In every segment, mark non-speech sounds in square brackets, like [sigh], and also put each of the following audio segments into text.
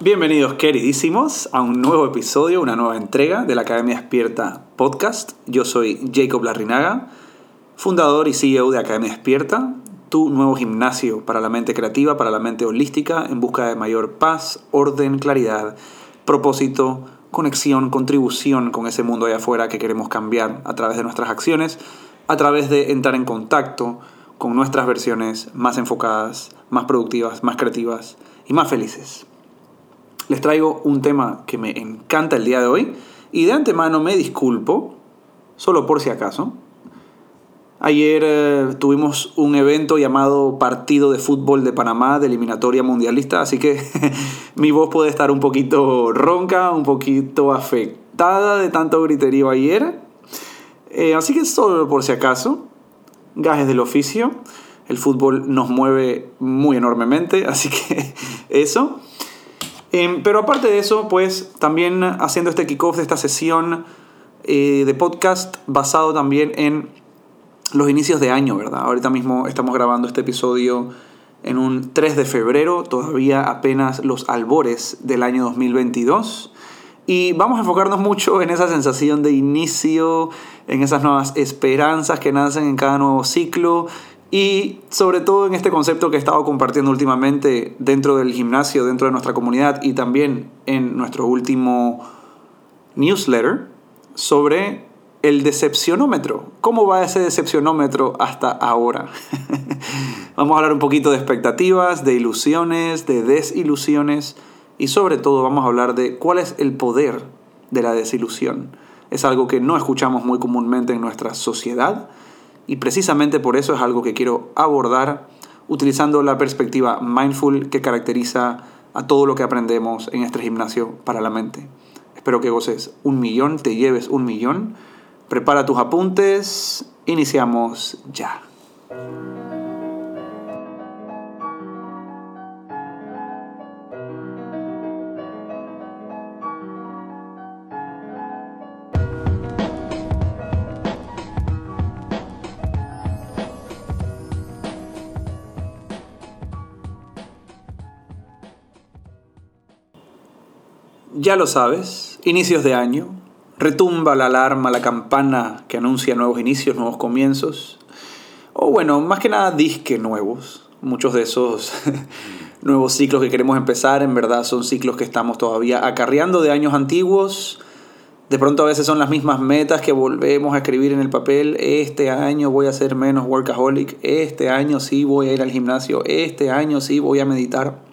Bienvenidos queridísimos a un nuevo episodio, una nueva entrega de la Academia Despierta Podcast. Yo soy Jacob Larrinaga, fundador y CEO de Academia Despierta, tu nuevo gimnasio para la mente creativa, para la mente holística, en busca de mayor paz, orden, claridad, propósito, conexión, contribución con ese mundo allá afuera que queremos cambiar a través de nuestras acciones, a través de entrar en contacto con nuestras versiones más enfocadas, más productivas, más creativas y más felices. Les traigo un tema que me encanta el día de hoy y de antemano me disculpo, solo por si acaso. Ayer eh, tuvimos un evento llamado Partido de Fútbol de Panamá de eliminatoria mundialista, así que [laughs] mi voz puede estar un poquito ronca, un poquito afectada de tanto griterío ayer. Eh, así que solo por si acaso, gajes del oficio. El fútbol nos mueve muy enormemente, así que [laughs] eso. Em, pero aparte de eso, pues también haciendo este kickoff de esta sesión eh, de podcast basado también en los inicios de año, ¿verdad? Ahorita mismo estamos grabando este episodio en un 3 de febrero, todavía apenas los albores del año 2022. Y vamos a enfocarnos mucho en esa sensación de inicio, en esas nuevas esperanzas que nacen en cada nuevo ciclo y sobre todo en este concepto que he estado compartiendo últimamente dentro del gimnasio, dentro de nuestra comunidad y también en nuestro último newsletter sobre el decepcionómetro. ¿Cómo va ese decepcionómetro hasta ahora? [laughs] vamos a hablar un poquito de expectativas, de ilusiones, de desilusiones y sobre todo vamos a hablar de cuál es el poder de la desilusión. Es algo que no escuchamos muy comúnmente en nuestra sociedad y precisamente por eso es algo que quiero abordar utilizando la perspectiva mindful que caracteriza a todo lo que aprendemos en este gimnasio para la mente. Espero que goces un millón, te lleves un millón. Prepara tus apuntes. Iniciamos ya. Ya lo sabes, inicios de año, retumba la alarma, la campana que anuncia nuevos inicios, nuevos comienzos, o bueno, más que nada disque nuevos. Muchos de esos [laughs] nuevos ciclos que queremos empezar en verdad son ciclos que estamos todavía acarreando de años antiguos. De pronto a veces son las mismas metas que volvemos a escribir en el papel. Este año voy a ser menos workaholic. Este año sí voy a ir al gimnasio. Este año sí voy a meditar.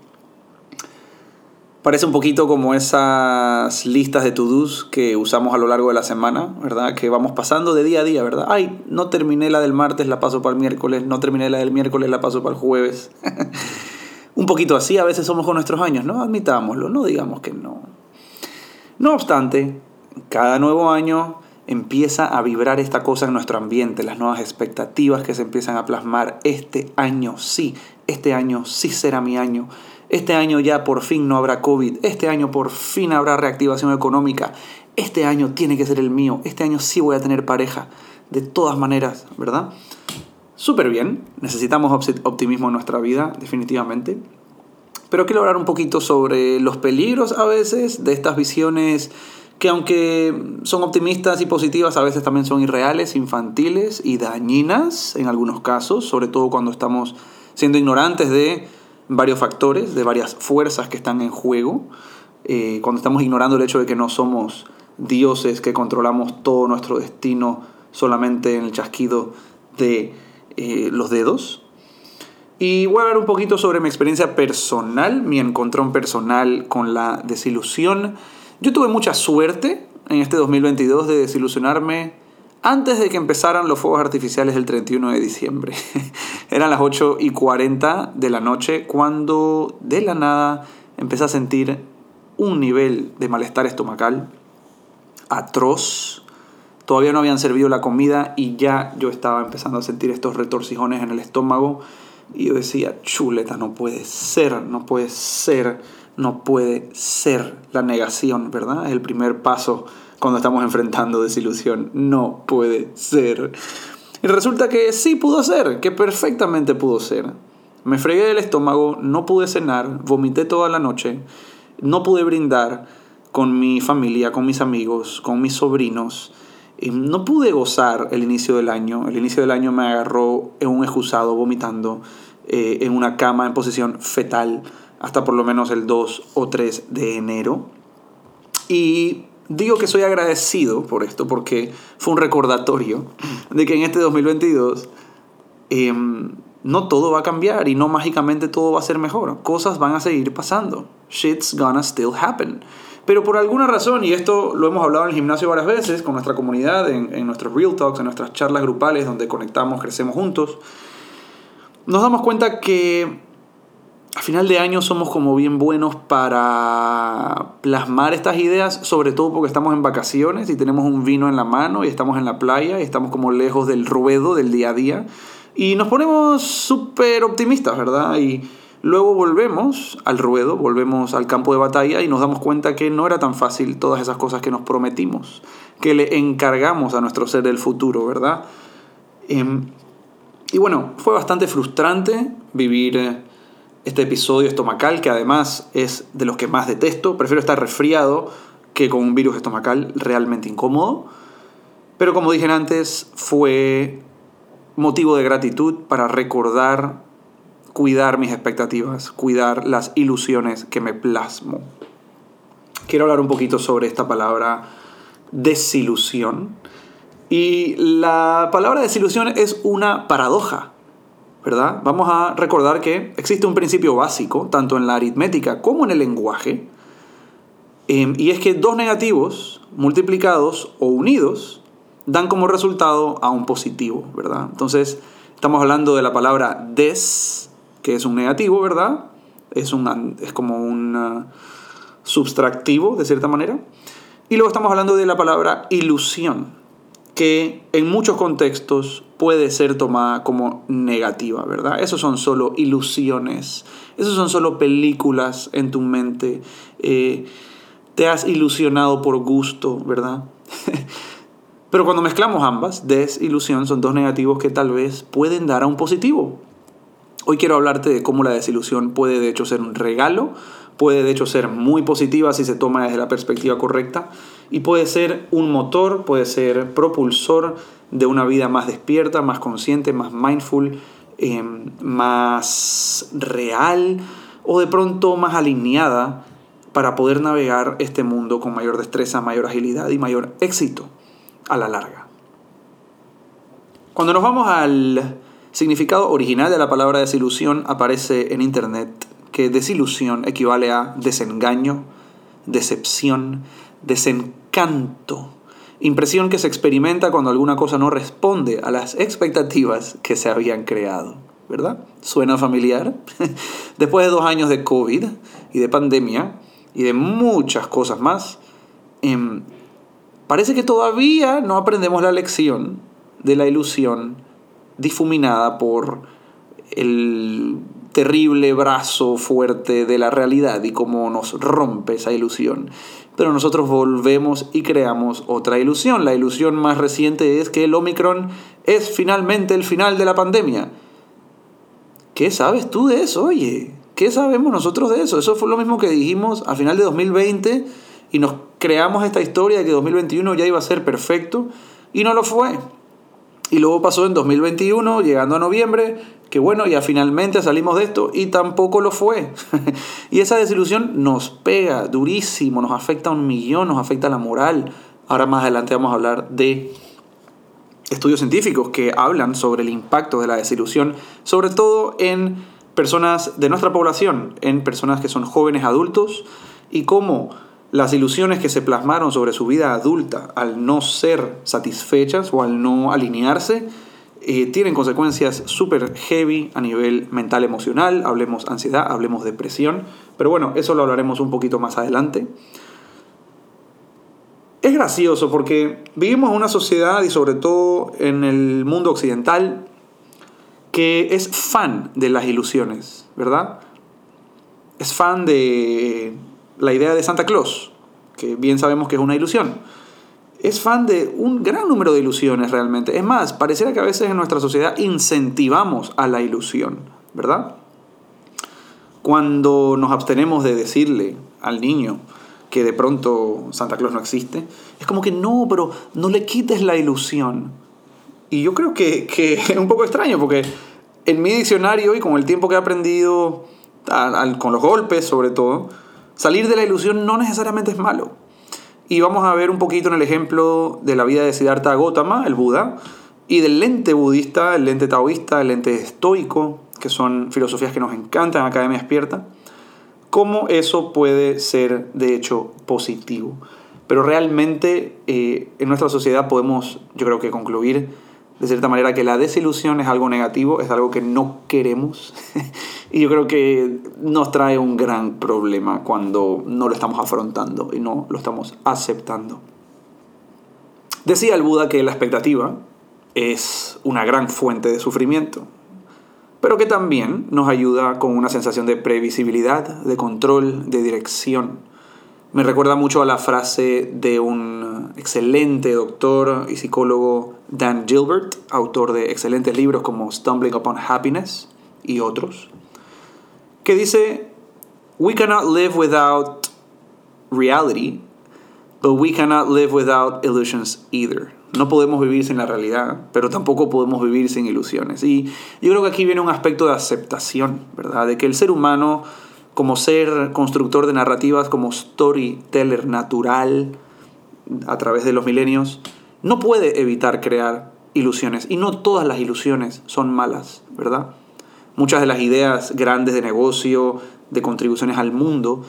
Parece un poquito como esas listas de to-dos que usamos a lo largo de la semana, ¿verdad? Que vamos pasando de día a día, ¿verdad? Ay, no terminé la del martes, la paso para el miércoles, no terminé la del miércoles, la paso para el jueves. [laughs] un poquito así a veces somos con nuestros años, ¿no? Admitámoslo, no digamos que no. No obstante, cada nuevo año empieza a vibrar esta cosa en nuestro ambiente, las nuevas expectativas que se empiezan a plasmar. Este año sí, este año sí será mi año este año ya por fin no habrá COVID. Este año por fin habrá reactivación económica. Este año tiene que ser el mío. Este año sí voy a tener pareja. De todas maneras, ¿verdad? Súper bien. Necesitamos optimismo en nuestra vida, definitivamente. Pero quiero hablar un poquito sobre los peligros a veces de estas visiones que aunque son optimistas y positivas, a veces también son irreales, infantiles y dañinas en algunos casos, sobre todo cuando estamos siendo ignorantes de varios factores, de varias fuerzas que están en juego. Eh, cuando estamos ignorando el hecho de que no somos dioses, que controlamos todo nuestro destino solamente en el chasquido de eh, los dedos. Y voy a hablar un poquito sobre mi experiencia personal, mi encontrón personal con la desilusión. Yo tuve mucha suerte en este 2022 de desilusionarme antes de que empezaran los fuegos artificiales del 31 de diciembre. [laughs] Eran las 8 y 40 de la noche cuando de la nada empecé a sentir un nivel de malestar estomacal atroz. Todavía no habían servido la comida y ya yo estaba empezando a sentir estos retorcijones en el estómago. Y yo decía, chuleta, no puede ser, no puede ser, no puede ser la negación, ¿verdad? Es el primer paso cuando estamos enfrentando desilusión. No puede ser. Y resulta que sí pudo ser, que perfectamente pudo ser. Me fregué del estómago, no pude cenar, vomité toda la noche no pude brindar con mi familia, con mis amigos, con mis sobrinos. Y no pude gozar el inicio del año. El inicio del año me agarró en un excusado vomitando eh, en una cama en posición fetal hasta por lo menos el 2 o 3 de enero. Y digo que soy agradecido por esto porque fue un recordatorio de que en este 2022 em, no todo va a cambiar y no mágicamente todo va a ser mejor. Cosas van a seguir pasando. Shit's gonna still happen. Pero por alguna razón, y esto lo hemos hablado en el gimnasio varias veces, con nuestra comunidad, en, en nuestros Real Talks, en nuestras charlas grupales donde conectamos, crecemos juntos, nos damos cuenta que a final de año somos como bien buenos para plasmar estas ideas, sobre todo porque estamos en vacaciones y tenemos un vino en la mano y estamos en la playa y estamos como lejos del ruedo del día a día. Y nos ponemos súper optimistas, ¿verdad? Y luego volvemos al ruedo, volvemos al campo de batalla y nos damos cuenta que no era tan fácil todas esas cosas que nos prometimos, que le encargamos a nuestro ser del futuro, ¿verdad? Em, y bueno, fue bastante frustrante vivir este episodio estomacal, que además es de los que más detesto. Prefiero estar resfriado que con un virus estomacal realmente incómodo. Pero como dije antes, fue motivo de gratitud para recordar, cuidar mis expectativas, cuidar las ilusiones que me plasmo. Quiero hablar un poquito sobre esta palabra desilusión. Y la palabra desilusión es una paradoja. ¿Verdad? Vamos a recordar que existe un principio básico, tanto en la aritmética como en el lenguaje, em, y es que dos negativos multiplicados o unidos dan como resultado a un positivo, ¿verdad? Entonces, estamos hablando de la palabra des, que es un negativo, ¿verdad? Es, es como un uh, subtractivo, de cierta manera. Y luego estamos hablando de la palabra ilusión, que en muchos contextos puede ser tomada como negativa, ¿verdad? Esos son solo ilusiones, esos son solo películas en tu mente. Eh, te has ilusionado por gusto, ¿verdad? [laughs] Pero cuando mezclamos ambas, desilusión, son dos negativos que tal vez pueden dar a un positivo. Hoy quiero hablarte de cómo la desilusión puede de hecho ser un regalo, puede de hecho ser muy positiva si se toma desde la perspectiva correcta y puede ser un motor, puede ser propulsor de una vida más despierta, más consciente, más mindful, em, más real o de pronto más alineada para poder navegar este mundo con mayor destreza, mayor agilidad y mayor éxito a la larga. Cuando nos vamos al significado original de la palabra desilusión, aparece en internet que desilusión equivale a desengaño, decepción, desencanto, impresión que se experimenta cuando alguna cosa no responde a las expectativas que se habían creado. ¿Verdad? ¿Suena familiar? [laughs] Después de dos años de COVID y de pandemia y de muchas cosas más, em, parece que todavía no aprendemos la lección de la ilusión difuminada por el terrible brazo fuerte de la realidad y cómo nos rompe esa ilusión. Pero nosotros volvemos y creamos otra ilusión. La ilusión más reciente es que el Omicron es finalmente el final de la pandemia. ¿Qué sabes tú de eso, oye? ¿Qué sabemos nosotros de eso? Eso fue lo mismo que dijimos a final de 2020 y nos creamos esta historia de que 2021 ya iba a ser perfecto y no lo fue. Y luego pasó en 2021, llegando a noviembre, que bueno, ya finalmente salimos de esto y tampoco lo fue. [laughs] y esa desilusión nos pega durísimo, nos afecta a un millón, nos afecta a la moral. Ahora más adelante vamos a hablar de estudios científicos que hablan sobre el impacto de la desilusión, sobre todo en personas de nuestra población, en personas que son jóvenes adultos y cómo las ilusiones que se plasmaron sobre su vida adulta al no ser satisfechas o al no alinearse, eh, tienen consecuencias súper heavy a nivel mental emocional, hablemos ansiedad, hablemos depresión, pero bueno, eso lo hablaremos un poquito más adelante. Es gracioso porque vivimos en una sociedad y sobre todo en el mundo occidental que es fan de las ilusiones, ¿verdad? Es fan de la idea de Santa Claus, que bien sabemos que es una ilusión. Es fan de un gran número de ilusiones realmente. Es más, pareciera que a veces en nuestra sociedad incentivamos a la ilusión, ¿verdad? Cuando nos abstenemos de decirle al niño que de pronto Santa Claus no existe. Es como que no, pero no le quites la ilusión. Y yo creo que, que [laughs] es un poco extraño porque en mi diccionario y con el tiempo que he aprendido, con los golpes sobre todo, salir de la ilusión no necesariamente es malo. Y vamos a ver un poquito en el ejemplo de la vida de Siddhartha Gautama, el Buda, y del lente budista, el lente taoísta, el lente estoico, que son filosofías que nos encantan en Academia Despierta, cómo eso puede ser de hecho positivo. Pero realmente eh, en nuestra sociedad podemos, yo creo que concluir de cierta manera que la desilusión es algo negativo, es algo que no queremos [laughs] y yo creo que nos trae un gran problema cuando no lo estamos afrontando y no lo estamos aceptando. Decía el Buda que la expectativa es una gran fuente de sufrimiento, pero que también nos ayuda con una sensación de previsibilidad, de control, de dirección. Me recuerda mucho a la frase de un excelente doctor y psicólogo Dan Gilbert, autor de excelentes libros como Stumbling Upon Happiness y otros, que dice, We cannot live without reality, but we cannot live without illusions either. No podemos vivir sin la realidad, pero tampoco podemos vivir sin ilusiones. Y yo creo que aquí viene un aspecto de aceptación, ¿verdad? De que el ser humano como ser constructor de narrativas, como storyteller natural a través de los milenios, no puede evitar crear ilusiones. Y no todas las ilusiones son malas, ¿verdad? Muchas de las ideas grandes de negocio, de contribuciones al mundo,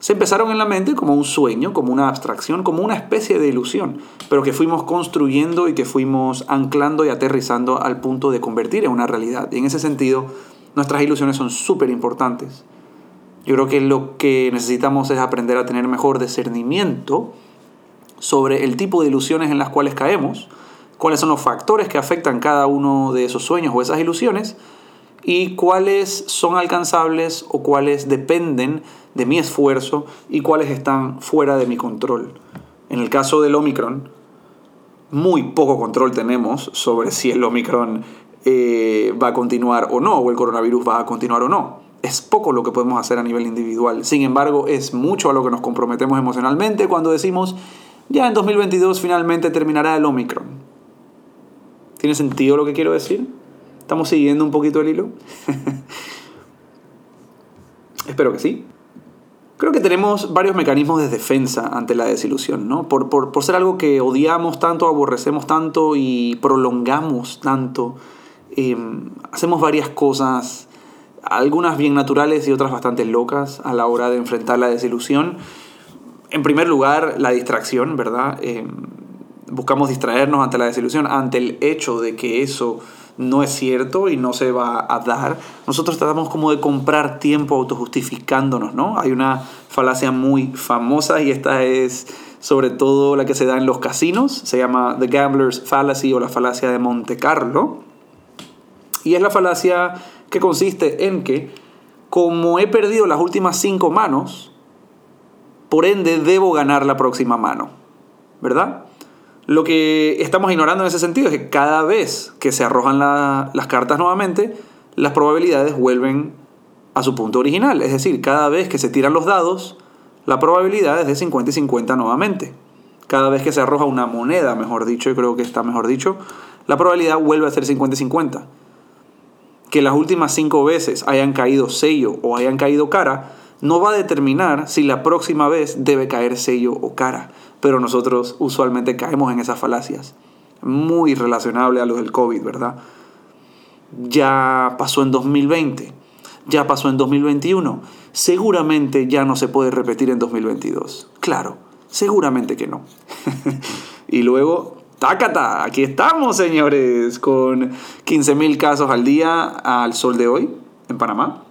se empezaron en la mente como un sueño, como una abstracción, como una especie de ilusión, pero que fuimos construyendo y que fuimos anclando y aterrizando al punto de convertir en una realidad. Y en ese sentido, nuestras ilusiones son súper importantes. Yo creo que lo que necesitamos es aprender a tener mejor discernimiento sobre el tipo de ilusiones en las cuales caemos, cuáles son los factores que afectan cada uno de esos sueños o esas ilusiones y cuáles son alcanzables o cuáles dependen de mi esfuerzo y cuáles están fuera de mi control. En el caso del Omicron, muy poco control tenemos sobre si el Omicron eh, va a continuar o no, o el coronavirus va a continuar o no es poco lo que podemos hacer a nivel individual. Sin embargo, es mucho a lo que nos comprometemos emocionalmente cuando decimos, ya en 2022 finalmente terminará el Omicron. ¿Tiene sentido lo que quiero decir? ¿Estamos siguiendo un poquito el hilo? [laughs] Espero que sí. Creo que tenemos varios mecanismos de defensa ante la desilusión, ¿no? Por, ser algo que odiamos tanto, aborrecemos tanto y prolongamos tanto. Em, hacemos varias cosas algunas bien naturales y otras bastante locas a la hora de enfrentar la desilusión. En primer lugar, la distracción, ¿verdad? Eh, buscamos distraernos ante la desilusión, ante el hecho de que eso no es cierto y no se va a dar. Nosotros tratamos como de comprar tiempo autojustificándonos, ¿no? Hay una falacia muy famosa y esta es sobre todo la que se da en los casinos, se llama The Gambler's Fallacy o la falacia de Monte Carlo. Y es la falacia que consiste en que, como he perdido las últimas cinco manos, por ende debo ganar la próxima mano, ¿verdad? Lo que estamos ignorando en ese sentido es que cada vez que se arrojan las cartas nuevamente, las probabilidades vuelven a su punto original. Es decir, cada vez que se tiran los dados, la probabilidad es de 50 y 50 nuevamente. Cada vez que se arroja una moneda, mejor dicho, y creo que está mejor dicho, la probabilidad vuelve a ser 50 y 50 que las últimas cinco veces hayan caído sello o hayan caído cara, no va a determinar si la próxima vez debe caer sello o cara. Pero nosotros usualmente caemos en esas falacias. Muy relacionable a lo del COVID, ¿verdad? Ya pasó en 2020, ya pasó en 2021, seguramente ya no se puede repetir en 2022. Claro, seguramente que no. [laughs] y luego Tácata, aquí estamos, señores, con 15.000 casos al día al sol de hoy en Panamá.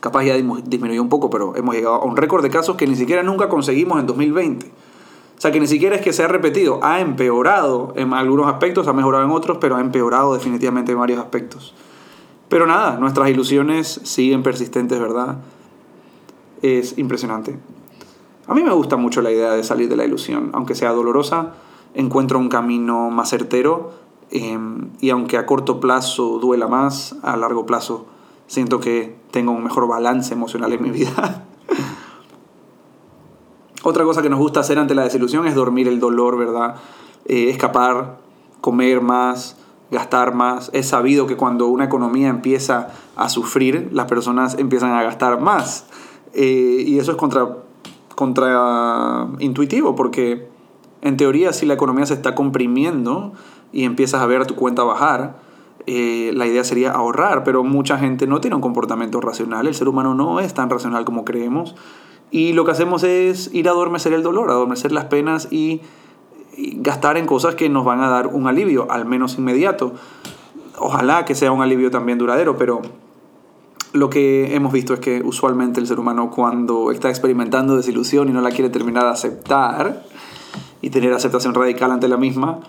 Capaz ya disminuyó un poco, pero hemos llegado a un récord de casos que ni siquiera nunca conseguimos en 2020. O sea que ni siquiera es que se ha repetido, ha empeorado en algunos aspectos, ha mejorado en otros, pero ha empeorado definitivamente en varios aspectos. Pero nada, nuestras ilusiones siguen persistentes, ¿verdad? Es impresionante. A mí me gusta mucho la idea de salir de la ilusión, aunque sea dolorosa encuentro un camino más certero em, y aunque a corto plazo duela más, a largo plazo siento que tengo un mejor balance emocional en mi vida. [laughs] Otra cosa que nos gusta hacer ante la desilusión es dormir el dolor, ¿verdad? Eh, escapar, comer más, gastar más. Es sabido que cuando una economía empieza a sufrir, las personas empiezan a gastar más. Eh, y eso es contra, contra intuitivo, porque en teoría si la economía se está comprimiendo y empiezas a ver tu cuenta bajar, eh, la idea sería ahorrar, pero mucha gente no tiene un comportamiento racional, el ser humano no es tan racional como creemos, y lo que hacemos es ir a adormecer el dolor, adormecer las penas y, gastar en cosas que nos van a dar un alivio, al menos inmediato. Ojalá que sea un alivio también duradero, pero lo que hemos visto es que usualmente el ser humano cuando está experimentando desilusión y no la quiere terminar de aceptar y tener aceptación radical ante la misma,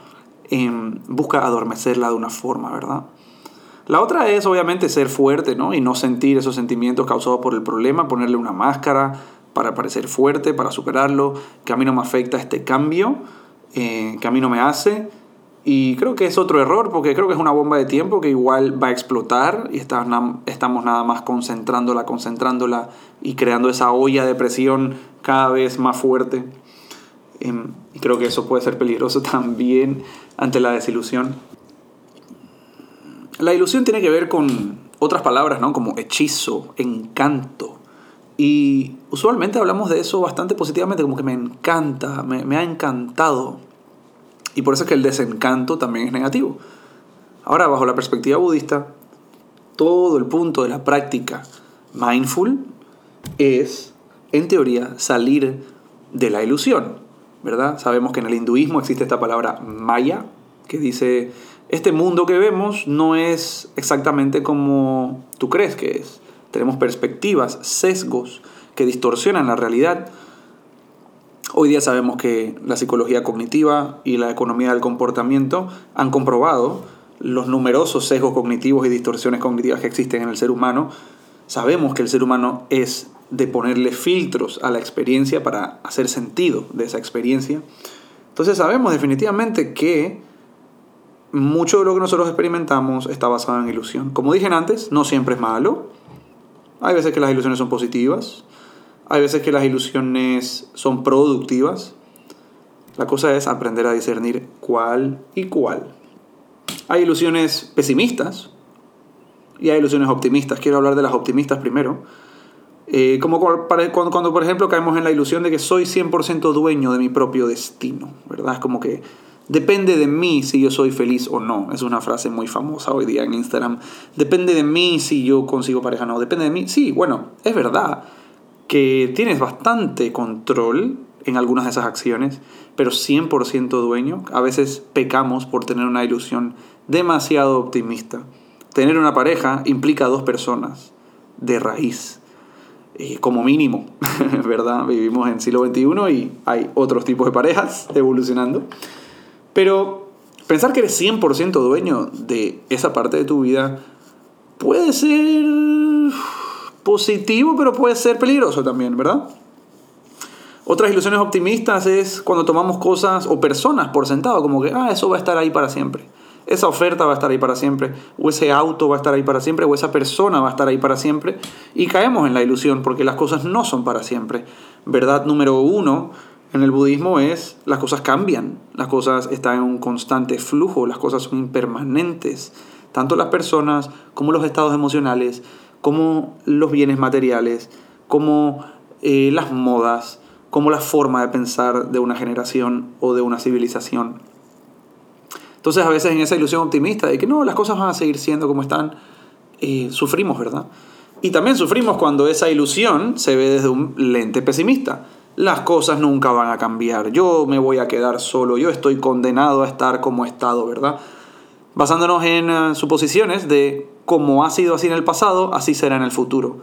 Em, busca adormecerla de una forma, ¿verdad? La otra es obviamente ser fuerte, ¿no? Y no sentir esos sentimientos causados por el problema, ponerle una máscara para parecer fuerte, para superarlo, que a mí no me afecta este cambio, eh, que a mí no me hace. Y creo que es otro error, porque creo que es una bomba de tiempo que igual va a explotar y estamos nada más concentrándola, concentrándola y creando esa olla de presión cada vez más fuerte. Em, y creo que eso puede ser peligroso [laughs] también ante la desilusión. La ilusión tiene que ver con otras palabras, ¿no? Como hechizo, encanto. Y usualmente hablamos de eso bastante positivamente, como que me encanta, me, me ha encantado. Y por eso es que el desencanto también es negativo. Ahora, bajo la perspectiva budista, todo el punto de la práctica mindful es, en teoría, salir de la ilusión. ¿Verdad? Sabemos que en el hinduismo existe esta palabra maya, que dice, este mundo que vemos no es exactamente como tú crees que es. Tenemos perspectivas, sesgos que distorsionan la realidad. Hoy día sabemos que la psicología cognitiva y la economía del comportamiento han comprobado los numerosos sesgos cognitivos y distorsiones cognitivas que existen en el ser humano. Sabemos que el ser humano es de ponerle filtros a la experiencia para hacer sentido de esa experiencia. Entonces sabemos definitivamente que mucho de lo que nosotros experimentamos está basado en ilusión. Como dije antes, no siempre es malo. Hay veces que las ilusiones son positivas. Hay veces que las ilusiones son productivas. La cosa es aprender a discernir cuál y cuál. Hay ilusiones pesimistas y hay ilusiones optimistas. Quiero hablar de las optimistas primero eh, como cuando, cuando, por ejemplo, caemos en la ilusión de que soy 100% dueño de mi propio destino, ¿verdad? Es como que depende de mí si yo soy feliz o no. Es una frase muy famosa hoy día en Instagram. Depende de mí si yo consigo pareja o no. Depende de mí. Sí, bueno, es verdad que tienes bastante control en algunas de esas acciones, pero 100% dueño. A veces pecamos por tener una ilusión demasiado optimista. Tener una pareja implica dos personas de raíz eh, como mínimo, [laughs] ¿verdad? Vivimos en siglo XXI y hay otros tipos de parejas [laughs] evolucionando. Pero pensar que eres 100% dueño de esa parte de tu vida puede ser positivo, pero puede ser peligroso también, ¿verdad? Otras ilusiones optimistas es cuando tomamos cosas o personas por sentado, como que, ah, eso va a estar ahí para siempre esa oferta va a estar ahí para siempre, o ese auto va a estar ahí para siempre, o esa persona va a estar ahí para siempre, y caemos en la ilusión porque las cosas no son para siempre. Verdad número uno en el budismo es las cosas cambian, las cosas están en un constante flujo, las cosas son impermanentes, tanto las personas como los estados emocionales, como los bienes materiales, como eh, las modas, como la forma de pensar de una generación o de una civilización. Entonces a veces en esa ilusión optimista de que no, las cosas van a seguir siendo como están, eh, sufrimos, ¿verdad? Y también sufrimos cuando esa ilusión se ve desde un lente pesimista. Las cosas nunca van a cambiar, yo me voy a quedar solo, yo estoy condenado a estar como he estado, ¿verdad? Basándonos en eh, suposiciones de cómo ha sido así en el pasado, así será en el futuro.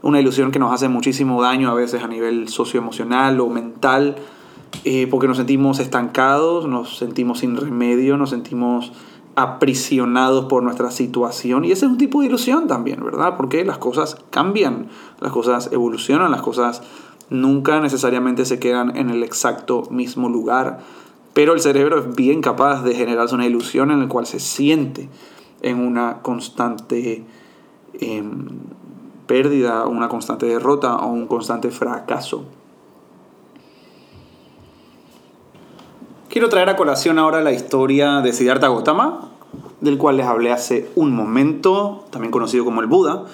Una ilusión que nos hace muchísimo daño a veces a nivel socioemocional o mental eh, porque nos sentimos estancados, nos sentimos sin remedio, nos sentimos aprisionados por nuestra situación y ese es un tipo de ilusión también, ¿verdad? Porque las cosas cambian, las cosas evolucionan, las cosas nunca necesariamente se quedan en el exacto mismo lugar, pero el cerebro es bien capaz de generarse una ilusión en la cual se siente en una constante em, pérdida, una constante derrota o un constante fracaso. Quiero traer a colación ahora la historia de Siddhartha Gautama, del cual les hablé hace un momento, también conocido como el Buda,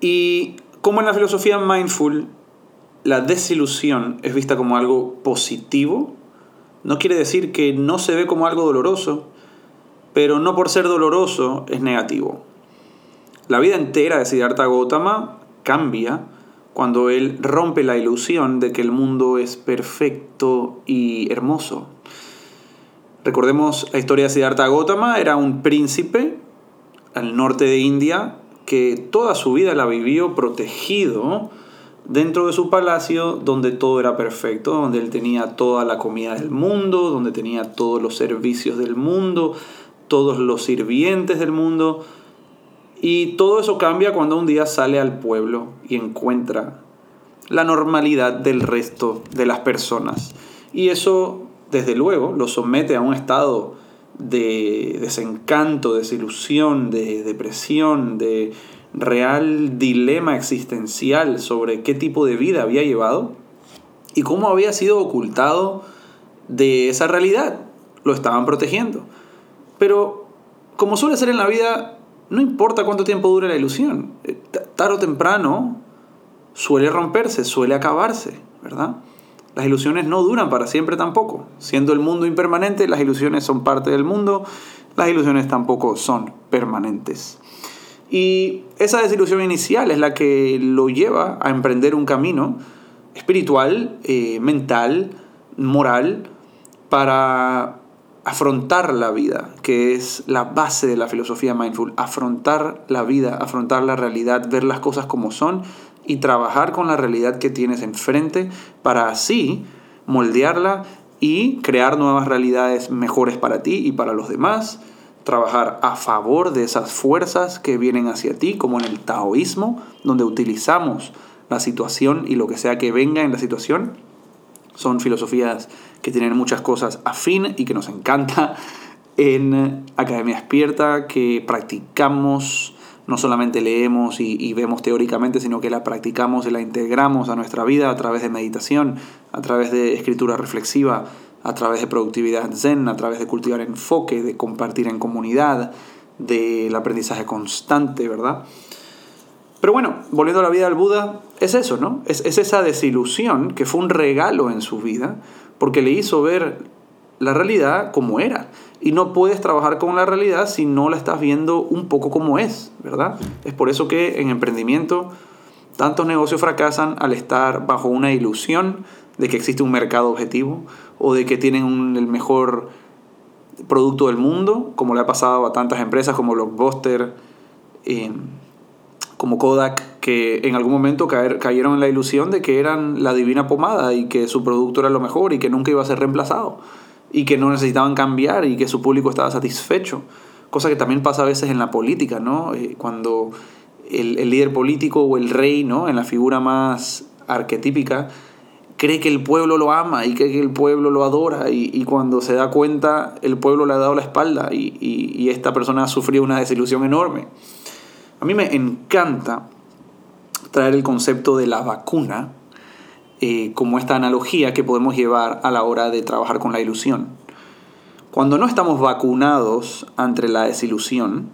y como en la filosofía mindful, la desilusión es vista como algo positivo, no quiere decir que no se ve como algo doloroso, pero no por ser doloroso es negativo. La vida entera de Siddhartha Gautama cambia cuando él rompe la ilusión de que el mundo es perfecto y hermoso. Recordemos la historia de Siddhartha Gautama, era un príncipe al norte de India que toda su vida la vivió protegido dentro de su palacio donde todo era perfecto, donde él tenía toda la comida del mundo, donde tenía todos los servicios del mundo, todos los sirvientes del mundo. Y todo eso cambia cuando un día sale al pueblo y encuentra la normalidad del resto de las personas. Y eso, desde luego, lo somete a un estado de desencanto, desilusión, de depresión, de real dilema existencial sobre qué tipo de vida había llevado y cómo había sido ocultado de esa realidad. Lo estaban protegiendo. Pero, como suele ser en la vida, no importa cuánto tiempo dure la ilusión. Eh, tarde o temprano suele romperse, suele acabarse, ¿verdad? Las ilusiones no duran para siempre tampoco. Siendo el mundo impermanente, las ilusiones son parte del mundo, las ilusiones tampoco son permanentes. Y esa desilusión inicial es la que lo lleva a emprender un camino espiritual, eh, mental, moral, para afrontar la vida, que es la base de la filosofía mindful, afrontar la vida, afrontar la realidad, ver las cosas como son y trabajar con la realidad que tienes enfrente para así moldearla y crear nuevas realidades mejores para ti y para los demás, trabajar a favor de esas fuerzas que vienen hacia ti, como en el taoísmo, donde utilizamos la situación y lo que sea que venga en la situación. Son filosofías que tienen muchas cosas afín y que nos encanta en Academia Despierta, que practicamos, no solamente leemos y, vemos teóricamente, sino que la practicamos y la integramos a nuestra vida a través de meditación, a través de escritura reflexiva, a través de productividad zen, a través de cultivar enfoque, de compartir en comunidad, del aprendizaje constante, ¿verdad? Pero bueno, volviendo a la vida del Buda, es eso, ¿no? Es, es esa desilusión que fue un regalo en su vida, porque le hizo ver la realidad como era. Y no puedes trabajar con la realidad si no la estás viendo un poco como es, ¿verdad? Es por eso que en emprendimiento tantos negocios fracasan al estar bajo una ilusión de que existe un mercado objetivo o de que tienen el mejor producto del mundo, como le ha pasado a tantas empresas como Blockbuster, eh, como Kodak, que en algún momento cayeron en la ilusión de que eran la divina pomada y que su producto era lo mejor y que nunca iba a ser reemplazado y que no necesitaban cambiar y que su público estaba satisfecho. Cosa que también pasa a veces en la política, ¿no? Eh, cuando el, el, líder político o el rey, ¿no? En la figura más arquetípica, cree que el pueblo lo ama y cree que el pueblo lo adora y, cuando se da cuenta el pueblo le ha dado la espalda y, y, y esta persona ha sufrido una desilusión enorme. A mí me encanta traer el concepto de la vacuna eh, como esta analogía que podemos llevar a la hora de trabajar con la ilusión. Cuando no estamos vacunados ante la desilusión,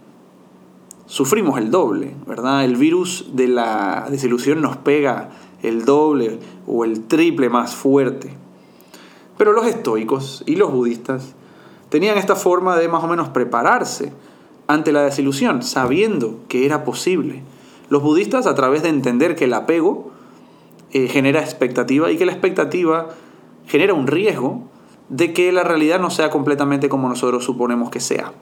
sufrimos el doble, ¿verdad? El virus de la desilusión nos pega el doble o el triple más fuerte. Pero los estoicos y los budistas tenían esta forma de más o menos prepararse ante la desilusión, sabiendo que era posible. Los budistas, a través de entender que el apego eh, genera expectativa y que la expectativa genera un riesgo de que la realidad no sea completamente como nosotros suponemos que sea.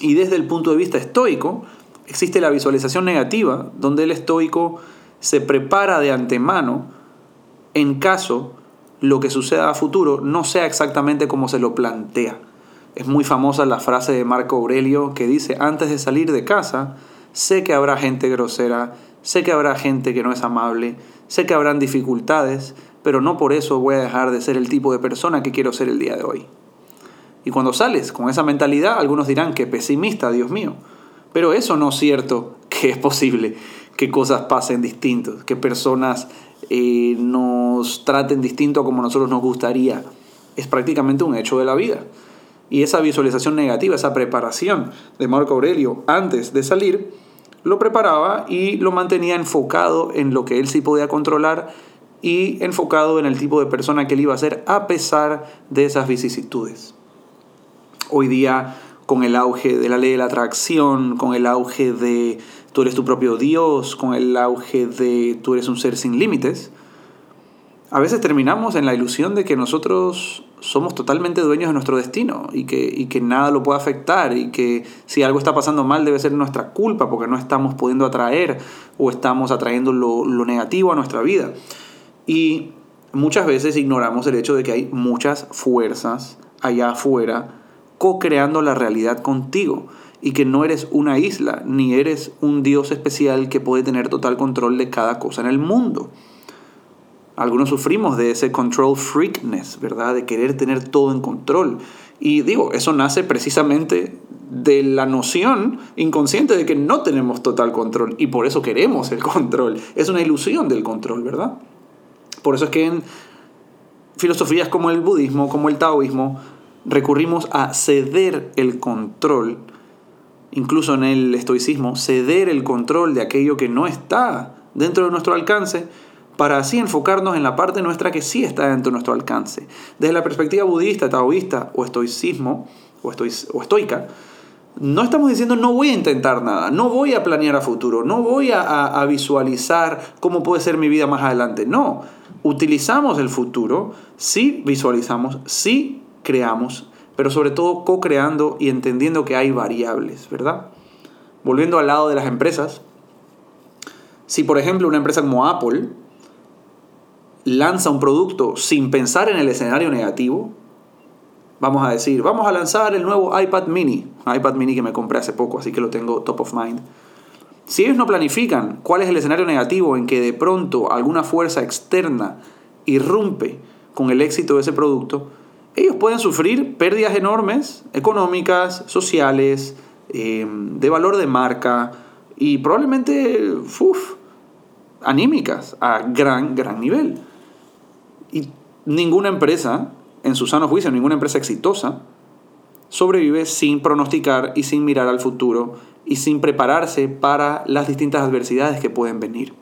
Y desde el punto de vista estoico, existe la visualización negativa, donde el estoico se prepara de antemano en caso lo que suceda a futuro no sea exactamente como se lo plantea. Es muy famosa la frase de Marco Aurelio que dice, antes de salir de casa, sé que habrá gente grosera, sé que habrá gente que no es amable, sé que habrán dificultades, pero no por eso voy a dejar de ser el tipo de persona que quiero ser el día de hoy. Y cuando sales con esa mentalidad, algunos dirán que pesimista, Dios mío. Pero eso no es cierto [laughs] que es posible que cosas pasen distintos, que personas eh, nos traten distinto como nosotros nos gustaría es prácticamente un hecho de la vida. Y esa visualización negativa, esa preparación de Marco Aurelio antes de salir, lo preparaba y lo mantenía enfocado en lo que él sí podía controlar y enfocado en el tipo de persona que él iba a ser a pesar de esas vicisitudes. Hoy día, con el auge de la ley de la atracción, con el auge de tú eres tu propio Dios, con el auge de tú eres un ser sin límites, a veces terminamos en la ilusión de que nosotros somos totalmente dueños de nuestro destino y que, nada lo puede afectar y que si algo está pasando mal debe ser nuestra culpa porque no estamos pudiendo atraer o estamos atrayendo lo, lo negativo a nuestra vida. Y muchas veces ignoramos el hecho de que hay muchas fuerzas allá afuera co-creando la realidad contigo y que no eres una isla ni eres un Dios especial que puede tener total control de cada cosa en el mundo. Algunos sufrimos de ese control freakness, ¿verdad? De querer tener todo en control. Y digo, eso nace precisamente de la noción inconsciente de que no tenemos total control y por eso queremos el control. Es una ilusión del control, ¿verdad? Por eso es que en filosofías como el budismo, como el taoísmo, recurrimos a ceder el control, incluso en el estoicismo, ceder el control de aquello que no está dentro de nuestro alcance para así enfocarnos en la parte nuestra que sí está dentro de nuestro alcance. Desde la perspectiva budista, taoísta o estoicismo, o, estoica, no estamos diciendo no voy a intentar nada, no voy a planear a futuro, no voy a, a visualizar cómo puede ser mi vida más adelante. No, utilizamos el futuro, sí visualizamos, sí creamos, pero sobre todo co-creando y entendiendo que hay variables, ¿verdad? Volviendo al lado de las empresas, si por ejemplo una empresa como Apple lanza un producto sin pensar en el escenario negativo, vamos a decir, vamos a lanzar el nuevo iPad mini, iPad mini que me compré hace poco, así que lo tengo top of mind. Si ellos no planifican cuál es el escenario negativo en que de pronto alguna fuerza externa irrumpe con el éxito de ese producto, ellos pueden sufrir pérdidas enormes, económicas, sociales, eh, de valor de marca y probablemente anímicas a gran, gran nivel. Y ninguna empresa, en su sano juicio, ninguna empresa exitosa, sobrevive sin pronosticar y sin mirar al futuro y sin prepararse para las distintas adversidades que pueden venir.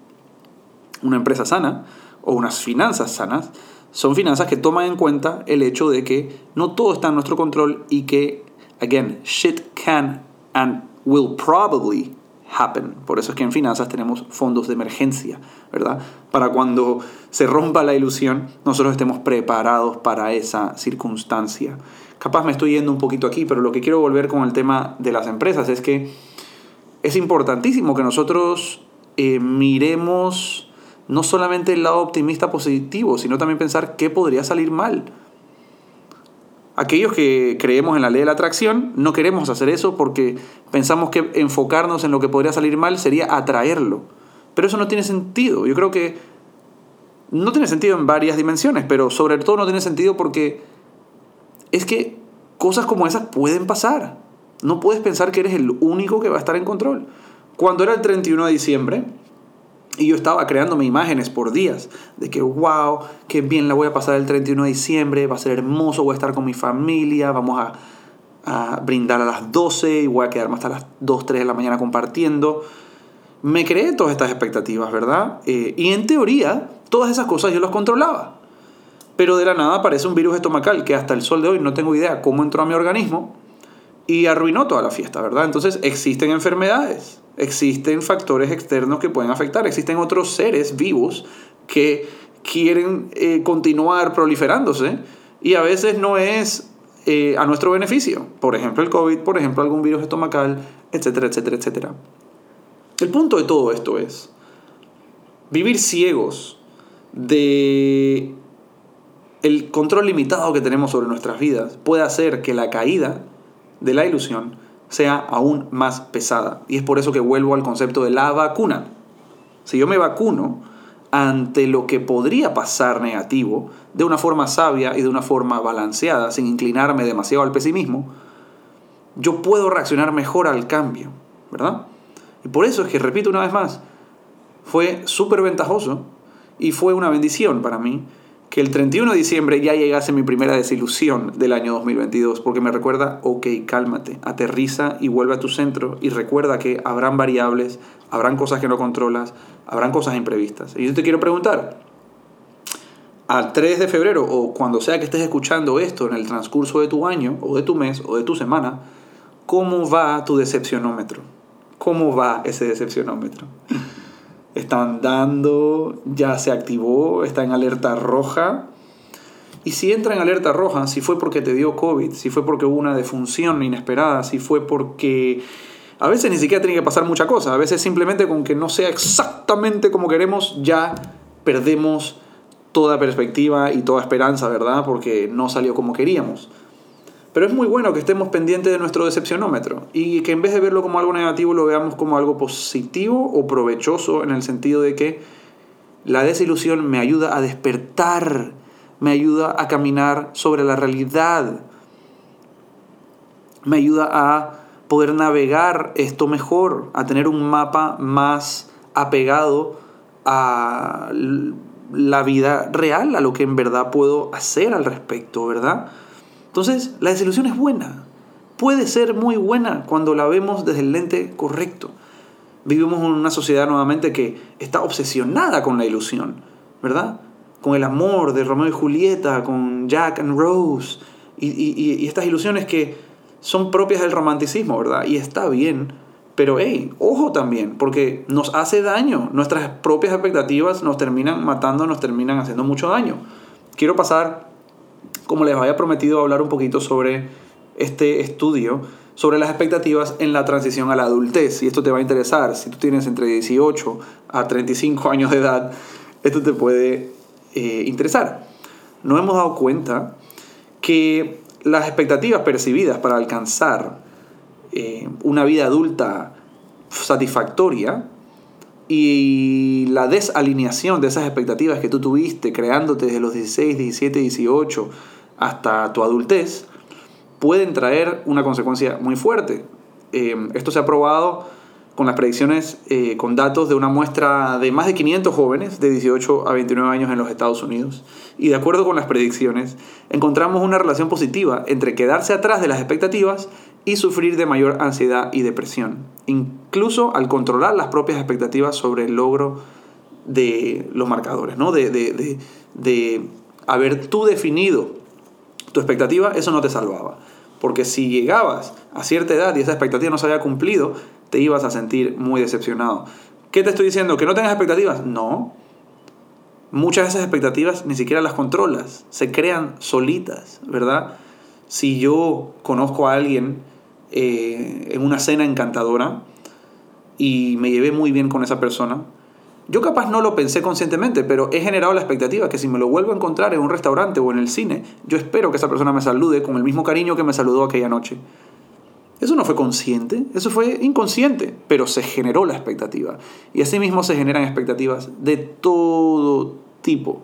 Una empresa sana o unas finanzas sanas son finanzas que toman en cuenta el hecho de que no todo está en nuestro control y que, again, shit can and will probably happen. Por eso es que en finanzas tenemos fondos de emergencia, ¿verdad? Para cuando se rompa la ilusión, nosotros estemos preparados para esa circunstancia. Capaz me estoy yendo un poquito aquí, pero lo que quiero volver con el tema de las empresas es que es importantísimo que nosotros eh, miremos no solamente el lado optimista positivo, sino también pensar qué podría salir mal. Aquellos que creemos en la ley de la atracción no queremos hacer eso porque pensamos que enfocarnos en lo que podría salir mal sería atraerlo. Pero eso no tiene sentido. Yo creo que no tiene sentido en varias dimensiones, pero sobre todo no tiene sentido porque es que cosas como esas pueden pasar. No puedes pensar que eres el único que va a estar en control. Cuando era el 31 de diciembre, y yo estaba creándome imágenes por días de que, wow, qué bien la voy a pasar el 31 de diciembre, va a ser hermoso, voy a estar con mi familia, vamos a, brindar a las 12 y voy a quedarme hasta las 2, 3 de la mañana compartiendo. Me creé todas estas expectativas, ¿verdad? Eh, y en teoría, todas esas cosas yo las controlaba. Pero de la nada aparece un virus estomacal que hasta el sol de hoy no tengo idea cómo entró a mi organismo y arruinó toda la fiesta, ¿verdad? Entonces existen enfermedades existen factores externos que pueden afectar, existen otros seres vivos que quieren eh, continuar proliferándose y a veces no es eh, a nuestro beneficio. Por ejemplo, el COVID, por ejemplo, algún virus estomacal, etcétera, etcétera, etcétera. El punto de todo esto es vivir ciegos de el control limitado que tenemos sobre nuestras vidas puede hacer que la caída de la ilusión sea aún más pesada. Y es por eso que vuelvo al concepto de la vacuna. Si yo me vacuno ante lo que podría pasar negativo, de una forma sabia y de una forma balanceada, sin inclinarme demasiado al pesimismo, yo puedo reaccionar mejor al cambio, ¿verdad? Y por eso es que, repito una vez más, fue súper ventajoso y fue una bendición para mí que el 31 de diciembre ya llegase mi primera desilusión del año 2022, porque me recuerda, ok, cálmate, aterriza y vuelve a tu centro y recuerda que habrán variables, habrán cosas que no controlas, habrán cosas imprevistas. Y yo te quiero preguntar, al 3 de febrero o cuando sea que estés escuchando esto en el transcurso de tu año o de tu mes o de tu semana, ¿cómo va tu decepcionómetro? ¿Cómo va ese decepcionómetro? Está andando, ya se activó, está en alerta roja. Y si entra en alerta roja, si fue porque te dio COVID, si fue porque hubo una defunción inesperada, si fue porque a veces ni siquiera tiene que pasar mucha cosa, a veces simplemente con que no sea exactamente como queremos, ya perdemos toda perspectiva y toda esperanza, ¿verdad? Porque no salió como queríamos. Pero es muy bueno que estemos pendientes de nuestro decepcionómetro y que en vez de verlo como algo negativo lo veamos como algo positivo o provechoso en el sentido de que la desilusión me ayuda a despertar, me ayuda a caminar sobre la realidad, me ayuda a poder navegar esto mejor, a tener un mapa más apegado a la vida real, a lo que en verdad puedo hacer al respecto, ¿verdad? Entonces, la desilusión es buena. Puede ser muy buena cuando la vemos desde el lente correcto. Vivimos en una sociedad nuevamente que está obsesionada con la ilusión, ¿verdad? Con el amor de Romeo y Julieta, con Jack and Rose, y, estas ilusiones que son propias del romanticismo, ¿verdad? Y está bien, pero hey, ojo también, porque nos hace daño. Nuestras propias expectativas nos terminan matando, nos terminan haciendo mucho daño. Quiero pasar como les había prometido, hablar un poquito sobre este estudio sobre las expectativas en la transición a la adultez. Y esto te va a interesar. Si tú tienes entre 18 a 35 años de edad, esto te puede eh, interesar. Nos hemos dado cuenta que las expectativas percibidas para alcanzar eh, una vida adulta satisfactoria y la desalineación de esas expectativas que tú tuviste creándote desde los 16, 17, 18 hasta tu adultez, pueden traer una consecuencia muy fuerte. Eh, esto se ha probado con las predicciones, eh, con datos de una muestra de más de 500 jóvenes de 18 a 29 años en los Estados Unidos. Y de acuerdo con las predicciones, encontramos una relación positiva entre quedarse atrás de las expectativas y sufrir de mayor ansiedad y depresión, incluso al controlar las propias expectativas sobre el logro de los marcadores, ¿no? de, de, de haber tú definido tu expectativa, eso no te salvaba. Porque si llegabas a cierta edad y esa expectativa no se había cumplido, te ibas a sentir muy decepcionado. ¿Qué te estoy diciendo? ¿Que no tengas expectativas? No. Muchas de esas expectativas ni siquiera las controlas, se crean solitas, ¿verdad? Si yo conozco a alguien eh, en una cena encantadora y me llevé muy bien con esa persona, yo capaz no lo pensé conscientemente, pero he generado la expectativa que si me lo vuelvo a encontrar en un restaurante o en el cine, yo espero que esa persona me salude con el mismo cariño que me saludó aquella noche. Eso no fue consciente, eso fue inconsciente, pero se generó la expectativa. Y asimismo se generan expectativas de todo tipo,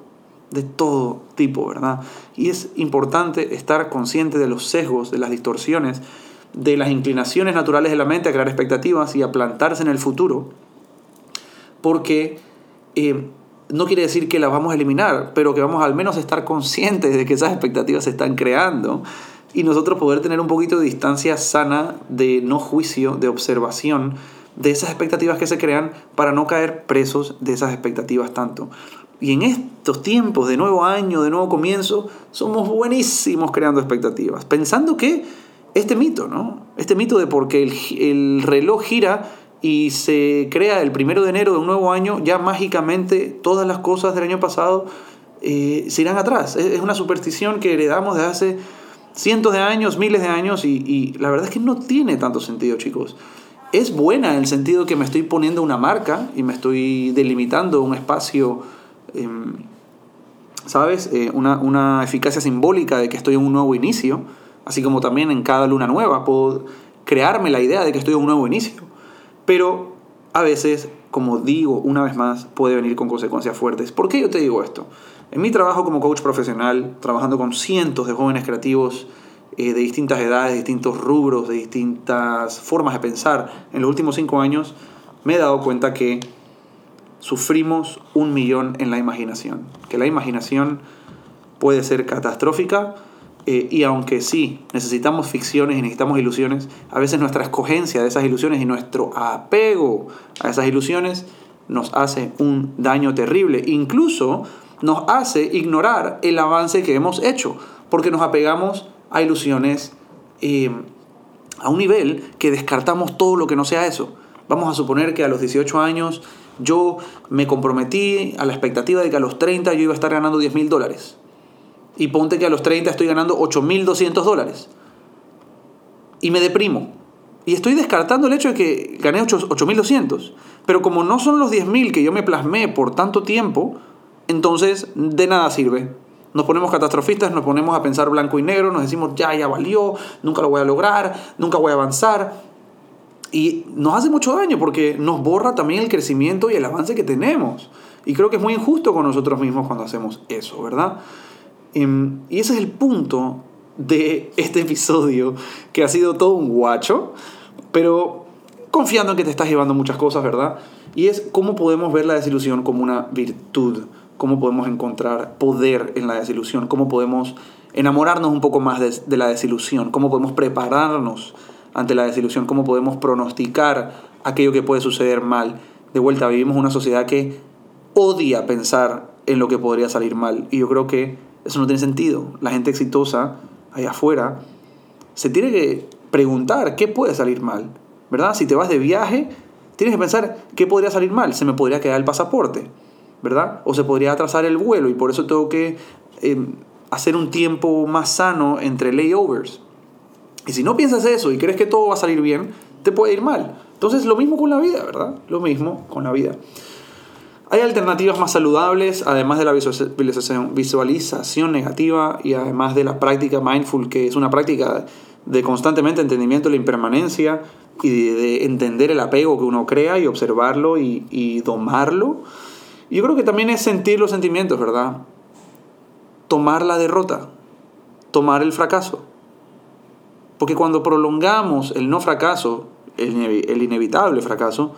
de todo tipo, ¿verdad? Y es importante estar consciente de los sesgos, de las distorsiones, de las inclinaciones naturales de la mente a crear expectativas y a plantarse en el futuro porque eh, no quiere decir que las vamos a eliminar, pero que vamos al menos a estar conscientes de que esas expectativas se están creando y nosotros poder tener un poquito de distancia sana de no juicio, de observación de esas expectativas que se crean para no caer presos de esas expectativas tanto. Y en estos tiempos de nuevo año, de nuevo comienzo, somos buenísimos creando expectativas, pensando que este mito, ¿no? Este mito de porque el, el reloj gira y se crea el primero de enero de un nuevo año, ya mágicamente todas las cosas del año pasado eh, se irán atrás. Es una superstición que heredamos de hace cientos de años, miles de años, y, la verdad es que no tiene tanto sentido, chicos. Es buena en el sentido que me estoy poniendo una marca y me estoy delimitando un espacio, em, ¿sabes? Eh, una, una eficacia simbólica de que estoy en un nuevo inicio, así como también en cada luna nueva puedo crearme la idea de que estoy en un nuevo inicio. Pero a veces, como digo una vez más, puede venir con consecuencias fuertes. ¿Por qué yo te digo esto? En mi trabajo como coach profesional, trabajando con cientos de jóvenes creativos eh, de distintas edades, de distintos rubros, de distintas formas de pensar, en los últimos cinco años me he dado cuenta que sufrimos un millón en la imaginación. Que la imaginación puede ser catastrófica. Eh, y aunque sí, necesitamos ficciones y necesitamos ilusiones, a veces nuestra escogencia de esas ilusiones y nuestro apego a esas ilusiones nos hace un daño terrible. Incluso nos hace ignorar el avance que hemos hecho, porque nos apegamos a ilusiones eh, a un nivel que descartamos todo lo que no sea eso. Vamos a suponer que a los 18 años yo me comprometí a la expectativa de que a los 30 yo iba a estar ganando 10 mil dólares. Y ponte que a los 30 estoy ganando 8.200 dólares. Y me deprimo. Y estoy descartando el hecho de que gané 8.200. Pero como no son los 10.000 que yo me plasmé por tanto tiempo, entonces de nada sirve. Nos ponemos catastrofistas, nos ponemos a pensar blanco y negro, nos decimos, ya, ya valió, nunca lo voy a lograr, nunca voy a avanzar. Y nos hace mucho daño porque nos borra también el crecimiento y el avance que tenemos. Y creo que es muy injusto con nosotros mismos cuando hacemos eso, ¿verdad? Em, Y ese es el punto de este episodio, que ha sido todo un guacho, pero confiando en que te estás llevando muchas cosas, ¿verdad? Y es cómo podemos ver la desilusión como una virtud, cómo podemos encontrar poder en la desilusión, cómo podemos enamorarnos un poco más de, de la desilusión, cómo podemos prepararnos ante la desilusión, cómo podemos pronosticar aquello que puede suceder mal. De vuelta, vivimos una sociedad que odia pensar en lo que podría salir mal. Y yo creo que eso no tiene sentido. La gente exitosa allá afuera se tiene que preguntar qué puede salir mal. ¿Verdad? Si te vas de viaje, tienes que pensar qué podría salir mal. Se me podría quedar el pasaporte. ¿Verdad? O se podría atrasar el vuelo y por eso tengo que eh, hacer un tiempo más sano entre layovers. Y si no piensas eso y crees que todo va a salir bien, te puede ir mal. Entonces lo mismo con la vida, ¿verdad? Lo mismo con la vida. Hay alternativas más saludables, además de la visualización, negativa y además de la práctica mindful, que es una práctica de constantemente entendimiento de la impermanencia y de, de entender el apego que uno crea y observarlo y, y domarlo. Yo creo que también es sentir los sentimientos, ¿verdad? Tomar la derrota, tomar el fracaso. Porque cuando prolongamos el no fracaso, el inevitable fracaso,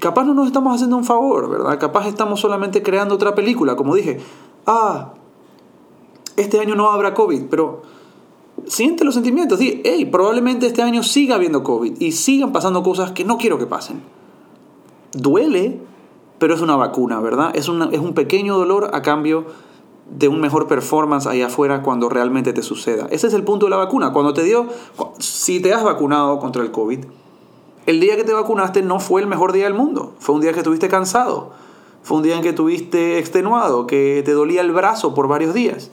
capaz no nos estamos haciendo un favor, ¿verdad? Capaz estamos solamente creando otra película, como dije. Ah, este año no habrá COVID, pero siente los sentimientos. Di, hey, probablemente este año siga habiendo COVID y sigan pasando cosas que no quiero que pasen. Duele, pero es una vacuna, ¿verdad? Es, una- es un pequeño dolor a cambio de un mejor performance allá afuera cuando realmente te suceda. Ese es el punto de la vacuna. Cuando te dio, si te has vacunado contra el COVID, el día que te vacunaste no fue el mejor día del mundo. Fue un día que estuviste cansado. Fue un día en que estuviste extenuado, que te dolía el brazo por varios días.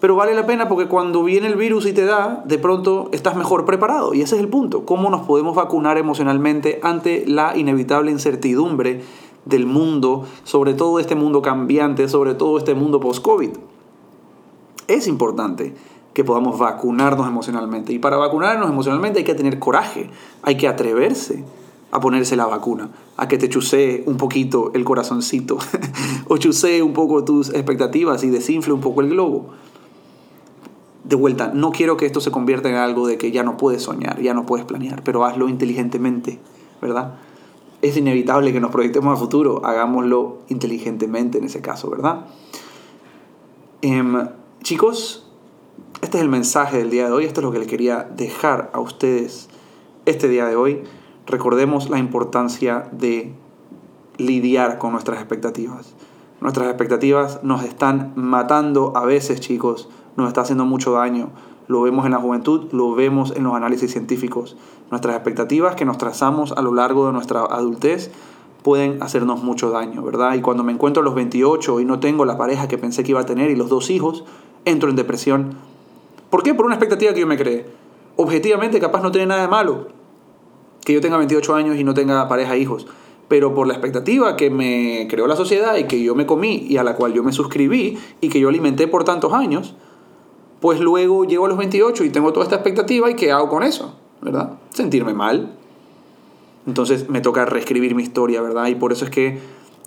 Pero vale la pena porque cuando viene el virus y te da, de pronto estás mejor preparado. Y ese es el punto. ¿Cómo nos podemos vacunar emocionalmente ante la inevitable incertidumbre del mundo, sobre todo este mundo cambiante, sobre todo este mundo post-COVID? Es importante que podamos vacunarnos emocionalmente. Y para vacunarnos emocionalmente hay que tener coraje, hay que atreverse a ponerse la vacuna, a que te chusee un poquito el corazoncito, [laughs] o chusee un poco tus expectativas y desinfle un poco el globo. De vuelta, no quiero que esto se convierta en algo de que ya no puedes soñar, ya no puedes planear, pero hazlo inteligentemente, ¿verdad? Es inevitable que nos proyectemos a futuro, hagámoslo inteligentemente en ese caso, ¿verdad? Em, chicos, este es el mensaje del día de hoy, esto es lo que le quería dejar a ustedes este día de hoy. Recordemos la importancia de lidiar con nuestras expectativas. Nuestras expectativas nos están matando a veces, chicos, nos está haciendo mucho daño. Lo vemos en la juventud, lo vemos en los análisis científicos. Nuestras expectativas que nos trazamos a lo largo de nuestra adultez pueden hacernos mucho daño, ¿verdad? Y cuando me encuentro a los 28 y no tengo la pareja que pensé que iba a tener y los dos hijos, entro en depresión. ¿Por qué? Por una expectativa que yo me creé. Objetivamente, capaz no tiene nada de malo que yo tenga 28 años y no tenga pareja e hijos. Pero por la expectativa que me creó la sociedad y que yo me comí y a la cual yo me suscribí y que yo alimenté por tantos años, pues luego llego a los 28 y tengo toda esta expectativa y ¿qué hago con eso? ¿Verdad? Sentirme mal. Entonces me toca reescribir mi historia, ¿verdad? Y por eso es que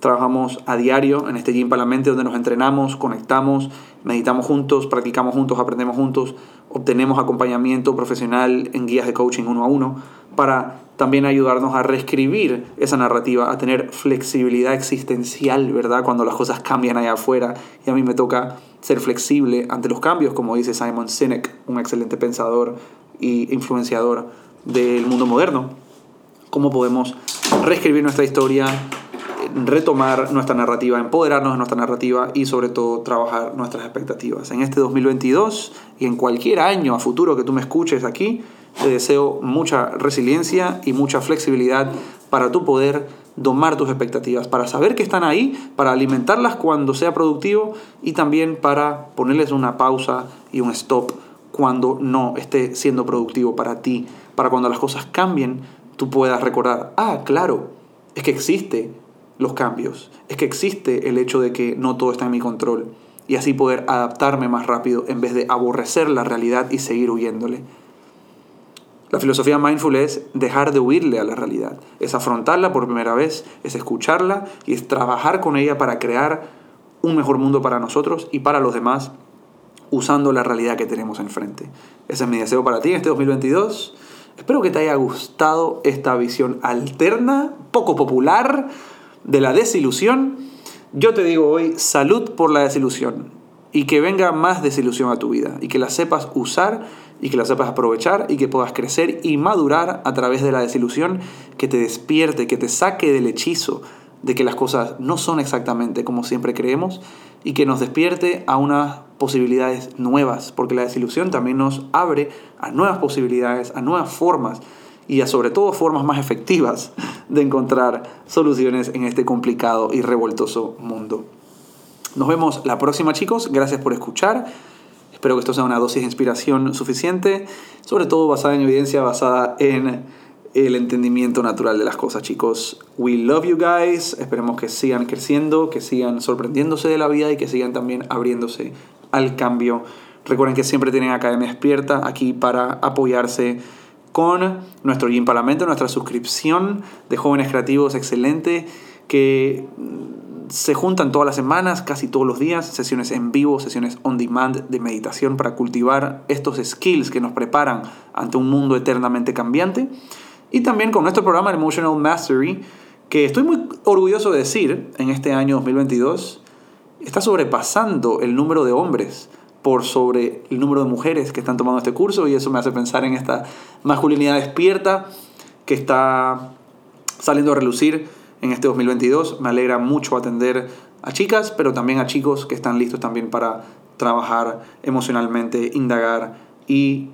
trabajamos a diario en este Gym para la Mente, donde nos entrenamos, conectamos, meditamos juntos, practicamos juntos, aprendemos juntos, obtenemos acompañamiento profesional en guías de coaching uno a uno, para también ayudarnos a reescribir esa narrativa, a tener flexibilidad existencial, ¿verdad? Cuando las cosas cambian allá afuera y a mí me toca ser flexible ante los cambios, como dice Simon Sinek, un excelente pensador y influenciador del mundo moderno. Cómo podemos reescribir nuestra historia, retomar nuestra narrativa, empoderarnos de nuestra narrativa y sobre todo trabajar nuestras expectativas. En este 2022 y en cualquier año a futuro que tú me escuches aquí, te deseo mucha resiliencia y mucha flexibilidad para tu poder domar tus expectativas, para saber que están ahí, para alimentarlas cuando sea productivo y también para ponerles una pausa y un stop cuando no esté siendo productivo para ti, para cuando las cosas cambien, tú puedas recordar, ah, claro, es que existe los cambios, es que existe el hecho de que no todo está en mi control y así poder adaptarme más rápido en vez de aborrecer la realidad y seguir huyéndole. La filosofía mindful es dejar de huirle a la realidad, es afrontarla por primera vez, es escucharla y es trabajar con ella para crear un mejor mundo para nosotros y para los demás usando la realidad que tenemos enfrente. Ese es mi deseo para ti en este 2022. Espero que te haya gustado esta visión alterna, poco popular, de la desilusión. Yo te digo hoy, salud por la desilusión y que venga más desilusión a tu vida y que la sepas usar y que la sepas aprovechar y que puedas crecer y madurar a través de la desilusión que te despierte, que te saque del hechizo de que las cosas no son exactamente como siempre creemos y que nos despierte a unas posibilidades nuevas, porque la desilusión también nos abre a nuevas posibilidades, a nuevas formas y a sobre todo formas más efectivas de encontrar soluciones en este complicado y revoltoso mundo. Nos vemos la próxima chicos, gracias por escuchar. Espero que esto sea una dosis de inspiración suficiente, sobre todo basada en evidencia, basada en el entendimiento natural de las cosas, chicos. We love you guys. Esperemos que sigan creciendo, que sigan sorprendiéndose de la vida y que sigan también abriéndose al cambio. Recuerden que siempre tienen Academia Despierta aquí para apoyarse con nuestro Gym Parlamento, nuestra suscripción de jóvenes creativos excelente que se juntan todas las semanas, casi todos los días, sesiones en vivo, sesiones on demand de meditación para cultivar estos skills que nos preparan ante un mundo eternamente cambiante. Y también con nuestro programa Emotional Mastery, que estoy muy orgulloso de decir en este año 2022, está sobrepasando el número de hombres por sobre el número de mujeres que están tomando este curso y eso me hace pensar en esta masculinidad despierta que está saliendo a relucir en este 2022. Me alegra mucho atender a chicas, pero también a chicos que están listos también para trabajar emocionalmente, indagar y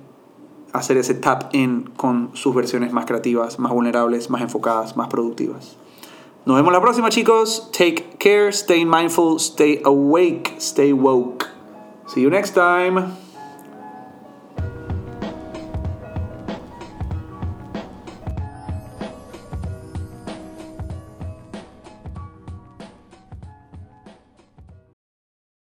hacer ese tap in con sus versiones más creativas, más vulnerables, más enfocadas, más productivas. Nos vemos la próxima chicos. Take care, stay mindful, stay awake, stay woke. See you next time.